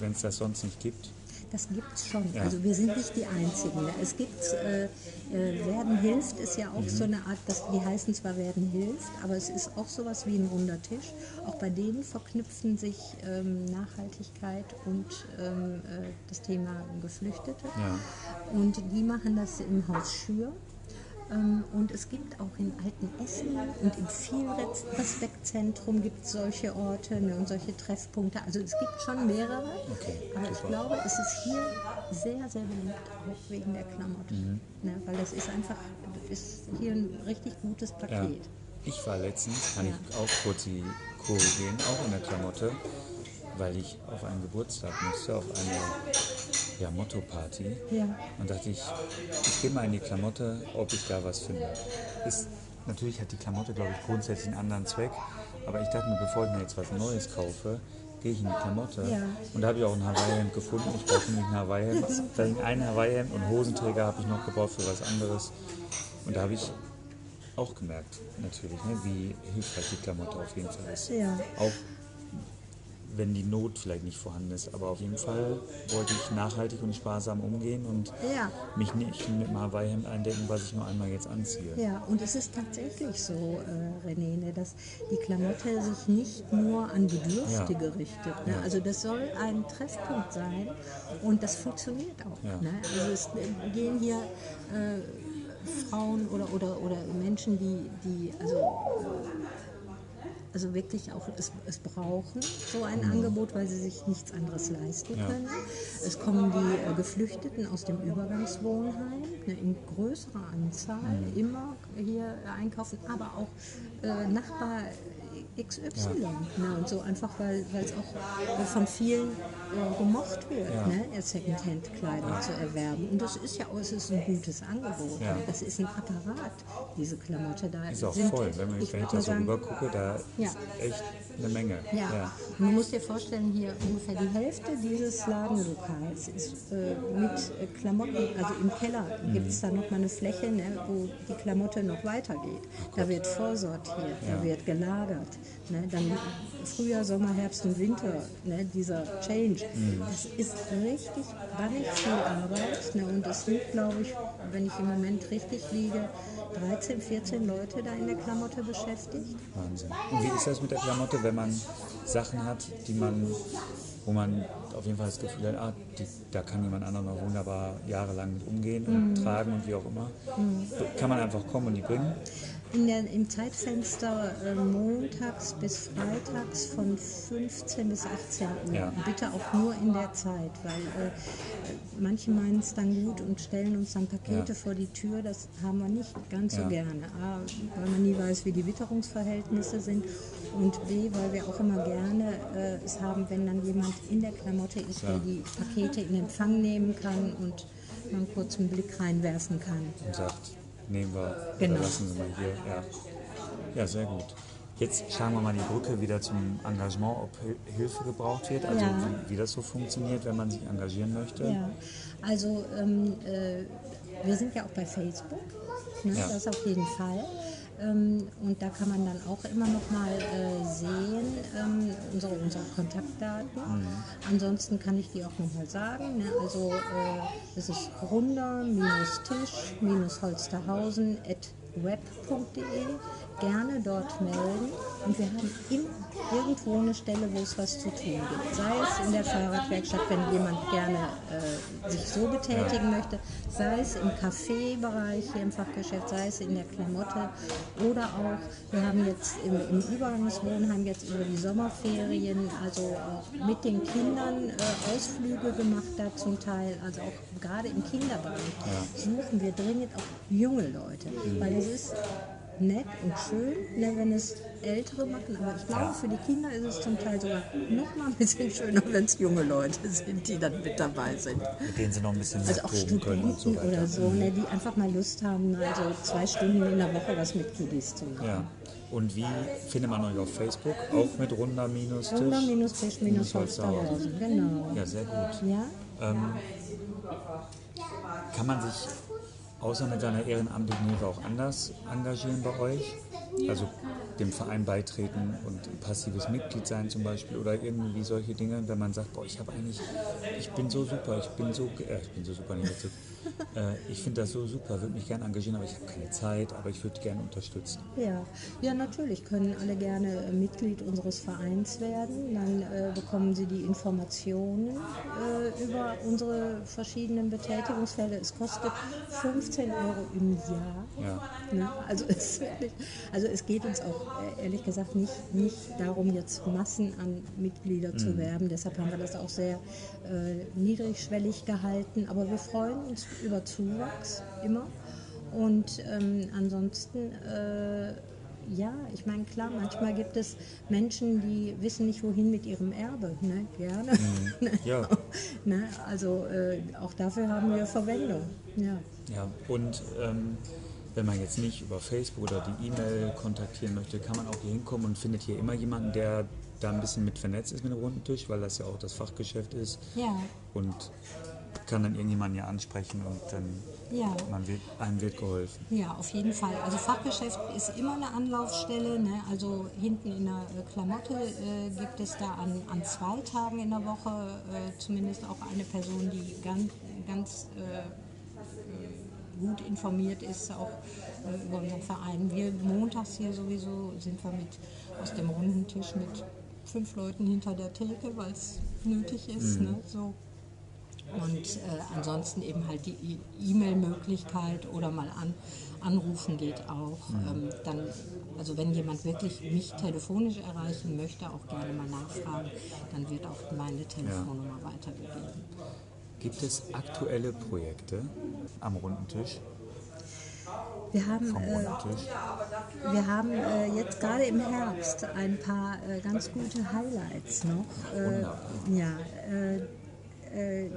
wenn es das sonst nicht gibt. Das gibt es schon. Ja. Also wir sind nicht die Einzigen. Es gibt, äh, äh, Werden hilft ist ja auch Mhm. so eine Art, das, die heißen zwar Werden hilft, aber es ist auch sowas wie ein runder Tisch. Auch bei denen verknüpfen sich ähm, Nachhaltigkeit und ähm, äh, das Thema Geflüchtete. Ja. Und die machen das im Haus Schür. Ähm, Und es gibt auch in Altenessen und im Vielrespektzentrum gibt es solche Orte ne, und solche Treffpunkte. Also es gibt schon mehrere. Okay, aber ich glaube, es ist hier sehr, sehr beliebt, auch wegen der Klamotte. Mhm. Ne, weil das ist einfach, das ist hier ein richtig gutes Ja. Paket. Ich war letztens, kann Ja. ich auch kurz die Kurve gehen, auch in der Klamotte, weil ich auf einen Geburtstag musste, auf eine ja, Motto-Party. Ja. Und dachte ich, ich gehe mal in die Klamotte, ob ich da was finde. Ist, natürlich hat die Klamotte, glaube ich, grundsätzlich einen anderen Zweck, Aber ich dachte mir, bevor ich mir jetzt was Neues kaufe, gehe ich in die Klamotte. Ja. Und da habe ich auch ein Hawaii-Hemd gefunden. Ich brauche nämlich ein Hawaii-Hemd. Ein Hawaii-Hemd und Hosenträger habe ich noch gebraucht für was anderes. Und da habe ich auch gemerkt, natürlich, ne, wie hilfreich die Klamotte auf jeden Fall ist. Ja. Auch wenn die Not vielleicht nicht vorhanden ist. Aber auf jeden Fall wollte ich nachhaltig und sparsam umgehen und Ja. mich nicht mit einem Hawaii-Hemd eindecken, was ich nur einmal jetzt anziehe. Ja, und es ist tatsächlich so, äh, René, ne, dass die Klamotte sich nicht nur an Bedürftige Ja. richtet. Ne? Ja. Also das soll ein Treffpunkt sein und das funktioniert auch. Ne? Also es gehen hier äh, Frauen oder, oder, oder Menschen, die, die also, also wirklich auch es, es brauchen, so ein Angebot, weil sie sich nichts anderes leisten Mhm. Ja. können. Es kommen die äh, Geflüchteten aus dem Übergangswohnheim ne, in größerer Anzahl Mhm. immer hier einkaufen, aber auch äh, Nachbar XY. Ne, und so einfach, weil weil es auch von vielen äh, gemocht wird, Ja. ne, Secondhand-Kleidung zu erwerben. Und das ist ja auch, es ist ein gutes Angebot. Ja. Das ist ein Apparat, diese Klamotte. Da Ist auch sind, voll. Wenn, ich, wenn ich da so sagen, rüber gucke, da Ja. ist echt eine Menge. ja. man muss dir vorstellen, hier ungefähr die Hälfte dieses Ladenlokals ist äh, mit äh, Klamotten, also im Keller gibt es da noch mal eine Fläche, ne, wo die Klamotte noch weitergeht. Da wird vorsortiert, Ja. da wird gelagert. Ne, dann Frühjahr, Sommer, Herbst und Winter, ne, dieser Change. Das ist richtig bannig viel Arbeit. Ne, und es sind, glaube ich, wenn ich im Moment richtig liege, 13, 14 Leute da in der Klamotte beschäftigt. Wahnsinn. Und wie ist das mit der Klamotte, wenn man Sachen hat, die man, wo man auf jeden Fall das Gefühl hat, ah, die, da kann jemand anderer wunderbar jahrelang mit umgehen und tragen und wie auch immer. Kann man einfach kommen und die bringen? In der, Im Zeitfenster äh, montags bis freitags von 15 bis 18 Uhr. Ja. Bitte auch nur in der Zeit, weil äh, manche meinen es dann gut und stellen uns dann Pakete Ja. vor die Tür. Das haben wir nicht ganz Ja. so gerne. A, weil man nie weiß, wie die Witterungsverhältnisse sind. Und B, weil wir auch immer gerne äh, es haben, wenn dann jemand in der Klamotte ist, der die Pakete in Empfang nehmen kann und man kurz einen Blick reinwerfen kann. und sagt, nehmen wir Genau. oder lassen Sie mal hier. Ja. ja, sehr gut. Jetzt schlagen wir mal die Brücke wieder zum Engagement, ob Hil- Hilfe gebraucht wird, also Ja. wie, wie das so funktioniert, wenn man sich engagieren möchte. Ja, also ähm, äh, wir sind ja auch bei Facebook, ne? Ja. das auf jeden Fall. Ähm, und da kann man dann auch immer noch mal äh, sehen, ähm, unsere, unsere Kontaktdaten. Mhm. Ansonsten kann ich die auch noch mal sagen. Ne? Also äh, es ist runder-tisch-holsterhausen at web.de. Gerne dort melden. Und wir haben immer irgendwo eine Stelle, wo es was zu tun gibt. Sei es in der Fahrradwerkstatt, wenn jemand gerne äh, sich so betätigen möchte, sei es im Kaffeebereich hier im Fachgeschäft, sei es in der Klamotte. Oder auch, wir haben jetzt im, im Übergangswohnheim jetzt über die Sommerferien, also auch mit den Kindern äh, Ausflüge gemacht da zum Teil, also auch gerade im Kinderbereich suchen wir dringend auch junge Leute, weil es ist nett und schön, ne, wenn es Ältere machen, aber ich glaube, für die Kinder ist es zum Teil sogar noch mal ein bisschen schöner, wenn es junge Leute [LAUGHS] sind, die dann mit dabei sind. Mit denen sie noch ein bisschen Also auch so Studenten weiter. oder so, ne, die einfach mal Lust haben, also zwei Stunden in der Woche was mit Kiddies zu machen. Ja. Und wie findet man euch auf Facebook? Auch mit runder minus Tisch? Runder minus Tisch minus Holsterhausen, genau. Ja, sehr gut. Ja? Kann man sich außer mit seiner ehrenamtlichen Hilfe auch anders engagieren bei euch? Also dem Verein beitreten und passives Mitglied sein zum Beispiel oder irgendwie solche Dinge, wenn man sagt, boah, ich habe eigentlich, ich bin so super, ich bin so, äh, ich bin so super, dazu. Äh, ich finde das so super, würde mich gerne engagieren, aber ich habe keine Zeit, aber ich würde gerne unterstützen. Ja. ja, natürlich können alle gerne äh, Mitglied unseres Vereins werden. Dann äh, bekommen sie die Informationen äh, über unsere verschiedenen Betätigungsfelder. Es kostet 15 Euro im Jahr. Ja. Ne? Also, [LAUGHS] es, also es geht uns auch äh, ehrlich gesagt nicht, nicht darum, jetzt Massen an Mitglieder Mhm. zu werben. Deshalb haben wir das auch sehr äh, niedrigschwellig gehalten. Aber wir freuen uns über Zuwachs immer. Und ähm, ansonsten, äh, ja, ich meine, klar, manchmal gibt es Menschen, die wissen nicht, wohin mit ihrem Erbe. Ne? Gerne. [LAUGHS] Ja. ne? Also äh, auch dafür haben wir Verwendung. Ja. Ja, und ähm, wenn man jetzt nicht über Facebook oder die E-Mail kontaktieren möchte, kann man auch hier hinkommen und findet hier immer jemanden, der da ein bisschen mit vernetzt ist mit dem runden Tisch, weil das ja auch das Fachgeschäft ist. Ja. Und kann dann irgendjemanden ja ansprechen und dann Ja. man wird, einem wird geholfen. Ja, auf jeden Fall. Also Fachgeschäft ist immer eine Anlaufstelle. Ne? Also hinten in der äh, Klamotte äh, gibt es da an, an zwei Tagen in der Woche äh, zumindest auch eine Person, die ganz, ganz äh, äh, gut informiert ist, auch äh, über unseren Verein. Wir montags hier sowieso sind wir mit aus dem runden Tisch mit fünf Leuten hinter der Theke, weil es nötig ist. Ne? So und äh, ansonsten eben halt die E- E-Mail-Möglichkeit oder mal an, anrufen geht auch. Ähm, dann, also wenn jemand wirklich mich telefonisch erreichen möchte, auch gerne mal nachfragen, dann wird auch meine Telefonnummer weitergegeben. Gibt es aktuelle Projekte am runden Tisch? Wir haben, äh, wir haben äh, jetzt gerade im Herbst ein paar äh, ganz gute Highlights noch. Äh, ja, äh,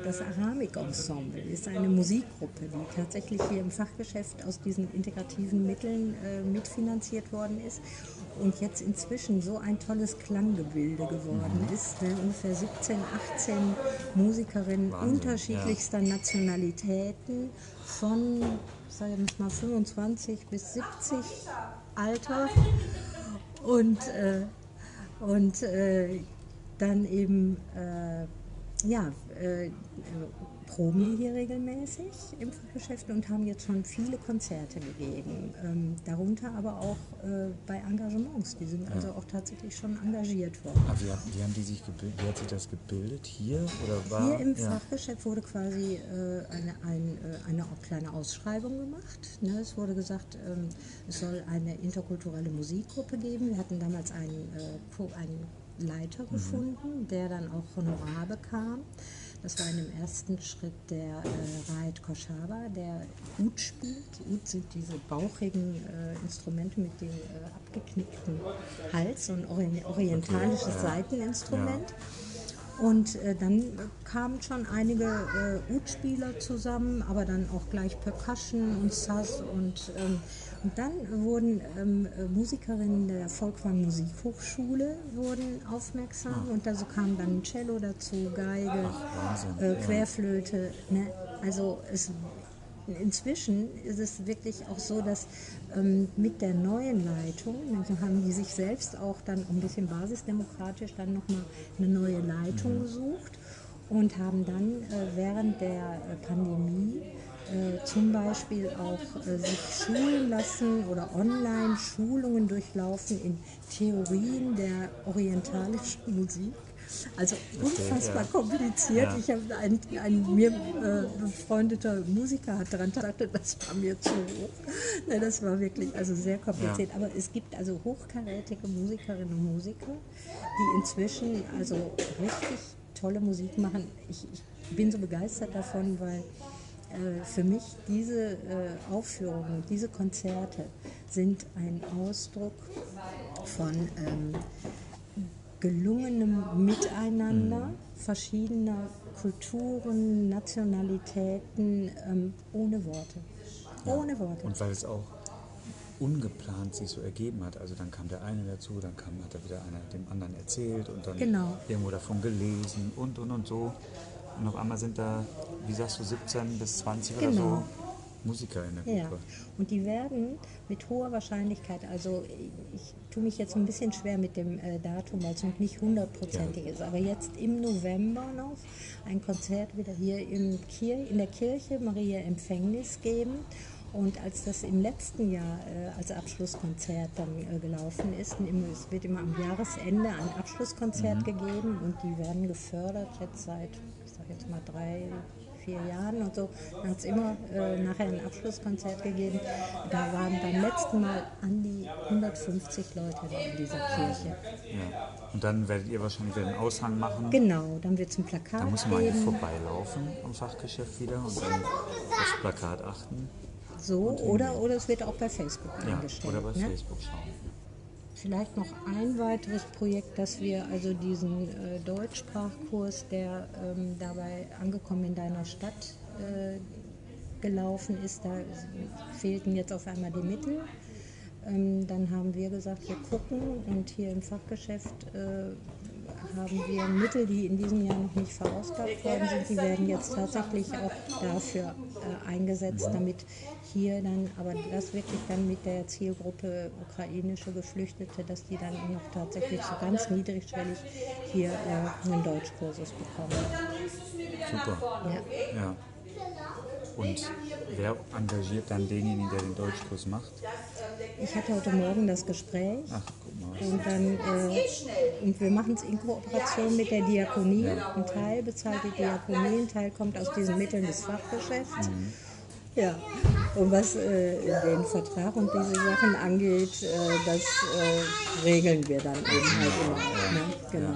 das Aramik-Ensemble ist eine Musikgruppe, die tatsächlich hier im Fachgeschäft aus diesen integrativen Mitteln äh, mitfinanziert worden ist und jetzt inzwischen so ein tolles Klanggebilde geworden ist. Ne? Ungefähr 17, 18 Musikerinnen Wahnsinn, unterschiedlichster Nationalitäten von, sag ich mal, 25 bis 70 Alter und, äh, und äh, dann eben äh, ja, äh, äh, proben hier regelmäßig im Fachgeschäft und haben jetzt schon viele Konzerte gegeben. Ähm, darunter aber auch äh, bei Engagements. Die sind also auch tatsächlich schon engagiert worden. Aber wie, haben- haben die sich gebildet? Wie hat sich das gebildet? Hier oder war? Hier im ja. Fachgeschäft wurde quasi äh, eine, ein, äh, eine kleine Ausschreibung gemacht. Ne? Es wurde gesagt, ähm, es soll eine interkulturelle Musikgruppe geben. Wir hatten damals einen, äh, einen Leiter Mhm. gefunden, der dann auch Honorar bekam. Das war in dem ersten Schritt der äh, Raed Koshaba, der Ud spielt. Ud sind diese bauchigen äh, Instrumente mit dem äh, abgeknickten Hals, so ein orient orientalisches Okay, ja. Seiteninstrument. Und äh, dann kamen schon einige äh, Ud-Spieler zusammen, aber dann auch gleich Percussion und Sass und, ähm, und dann wurden ähm, äh, Musikerinnen der Volkwang Musikhochschule wurden aufmerksam und da so kam dann Cello dazu, Geige, Wahnsinn, äh, ja. Querflöte. Ne? Also es Inzwischen ist es wirklich auch so, dass ähm, mit der neuen Leitung, dann haben die sich selbst auch dann ein bisschen basisdemokratisch dann nochmal eine neue Leitung gesucht und haben dann äh, während der äh, Pandemie äh, zum Beispiel auch äh, sich schulen lassen oder online Schulungen durchlaufen in Theorien der orientalischen Musik. Also unfassbar kompliziert. Ja. Ich habe ein, ein mir äh, befreundeter Musiker hat daran gesagt, das war mir zu hoch. Ne, das war wirklich also sehr kompliziert. Aber es gibt also hochkarätige Musikerinnen und Musiker, die inzwischen also richtig tolle Musik machen. Ich, ich bin so begeistert davon, weil äh, für mich diese äh, Aufführungen, diese Konzerte sind ein Ausdruck von ähm, gelungenem Miteinander verschiedener Kulturen, Nationalitäten ähm, ohne Worte. Ohne Worte. Und weil es auch ungeplant sich so ergeben hat. Also dann kam der eine dazu, dann kam, hat er wieder einer dem anderen erzählt und dann Genau. irgendwo davon gelesen und und und so. Und auf einmal sind da, wie sagst du, 17 bis 20 oder Genau. so Musiker in der Ja, Gruppe. und die werden mit hoher Wahrscheinlichkeit, also ich tue mich jetzt ein bisschen schwer mit dem äh, Datum, weil es noch nicht hundertprozentig ist, aber jetzt im November noch ein Konzert wieder hier im Kir in der Kirche Maria Empfängnis geben. Und als das im letzten Jahr äh, als Abschlusskonzert dann äh, gelaufen ist, es wird immer am Jahresende ein Abschlusskonzert gegeben und die werden gefördert jetzt seit, jetzt mal drei, vier Jahren und so. Dann hat es immer äh, nachher ein Abschlusskonzert gegeben. Da waren beim letzten Mal an die 150 Leute in dieser Kirche. Ja. Und dann werdet ihr wahrscheinlich wieder einen Aushang machen. Genau, dann wird es ein Plakat Da muss man hier vorbeilaufen am Fachgeschäft wieder und dann aufs Plakat achten. So, oder, oder es wird auch bei Facebook Ja, eingestellt. oder bei ne? Facebook schauen. Vielleicht noch ein weiteres Projekt, dass wir also diesen äh, Deutschsprachkurs, der ähm, dabei angekommen in deiner Stadt äh, gelaufen ist. Da fehlten jetzt auf einmal die Mittel. Ähm, dann haben wir gesagt, wir gucken und hier im Fachgeschäft äh, haben wir Mittel, die in diesem Jahr noch nicht verausgabt worden sind, die werden jetzt tatsächlich auch dafür äh, eingesetzt, damit hier dann, aber das wirklich dann mit der Zielgruppe ukrainische Geflüchtete, dass die dann noch tatsächlich so ganz niedrigschwellig hier äh, einen Deutschkursus bekommen. Super. Ja. Ja. Und wer engagiert dann denjenigen, der den Deutschkurs macht? Ich hatte heute Morgen das Gespräch. Ach, guck mal. Und dann, äh, und wir machen es in Kooperation mit der Diakonie. Ein Teil bezahlt die Diakonie, ein Teil kommt aus diesen Mitteln des Fachgeschäfts. Ja, und was äh, den Vertrag und diese Sachen angeht, äh, das äh, regeln wir dann eben halt immer. Ne? Genau.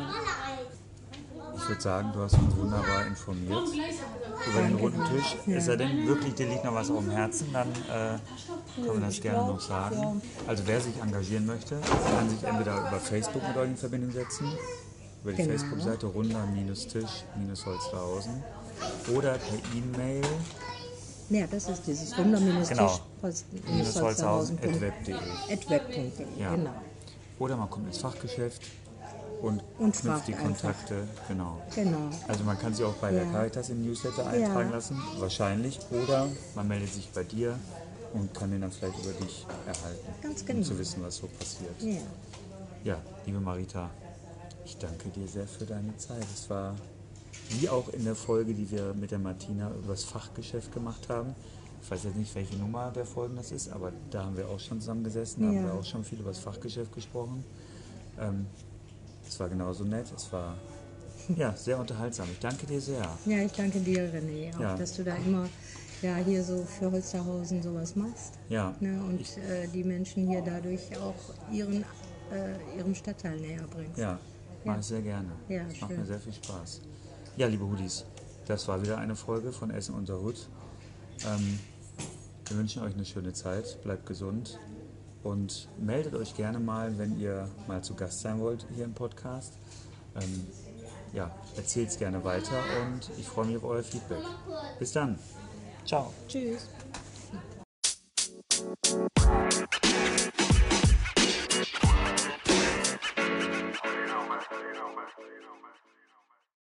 Ich würde sagen, du hast uns wunderbar informiert über den runden Tisch. Ist er denn wirklich, dir liegt noch was auf dem Herzen, dann äh, können wir das gerne noch sagen. Also wer sich engagieren möchte, kann sich entweder über Facebook mit euch in Verbindung setzen, über die Genau. Facebook-Seite runder-tisch-holsterhausen oder per E-Mail Ja, das ist dieses minus Genau. genau. Oder man kommt ins Fachgeschäft und, Und knüpft die einfach. Kontakte. Genau. Genau. Also man kann sich auch bei der Ja. Caritas im Newsletter eintragen Ja. lassen, wahrscheinlich. Oder man meldet sich bei dir und kann den dann vielleicht über dich erhalten. Ganz Um genau. zu wissen, was so passiert. Ja. Ja, liebe Marita, ich danke dir sehr für deine Zeit. Es war wie auch in der Folge, die wir mit der Martina über das Fachgeschäft gemacht haben. Ich weiß jetzt nicht, welche Nummer der Folgen das ist, aber da haben wir auch schon zusammengesessen, da haben Ja. wir auch schon viel über das Fachgeschäft gesprochen. Ähm, es war genauso nett, es war ja, sehr unterhaltsam. Ich danke dir sehr. Ja, ich danke dir, René, auch, Ja. dass du da immer ja, hier so für Holsterhausen sowas machst. Ja, Ne, und ich, äh, die Menschen hier dadurch auch ihren, äh, ihrem Stadtteil näher bringst. ja, mache ich sehr gerne. Ja, das macht mir sehr viel Spaß. Ja, liebe Hoodies, das war wieder eine Folge von Essen unter Hut. Ähm, wir wünschen euch eine schöne Zeit, bleibt gesund und meldet euch gerne mal, wenn ihr mal zu Gast sein wollt hier im Podcast. Ähm, ja, erzählt es gerne weiter und ich freue mich auf euer Feedback. Bis dann. Ciao. Tschüss. you know, man.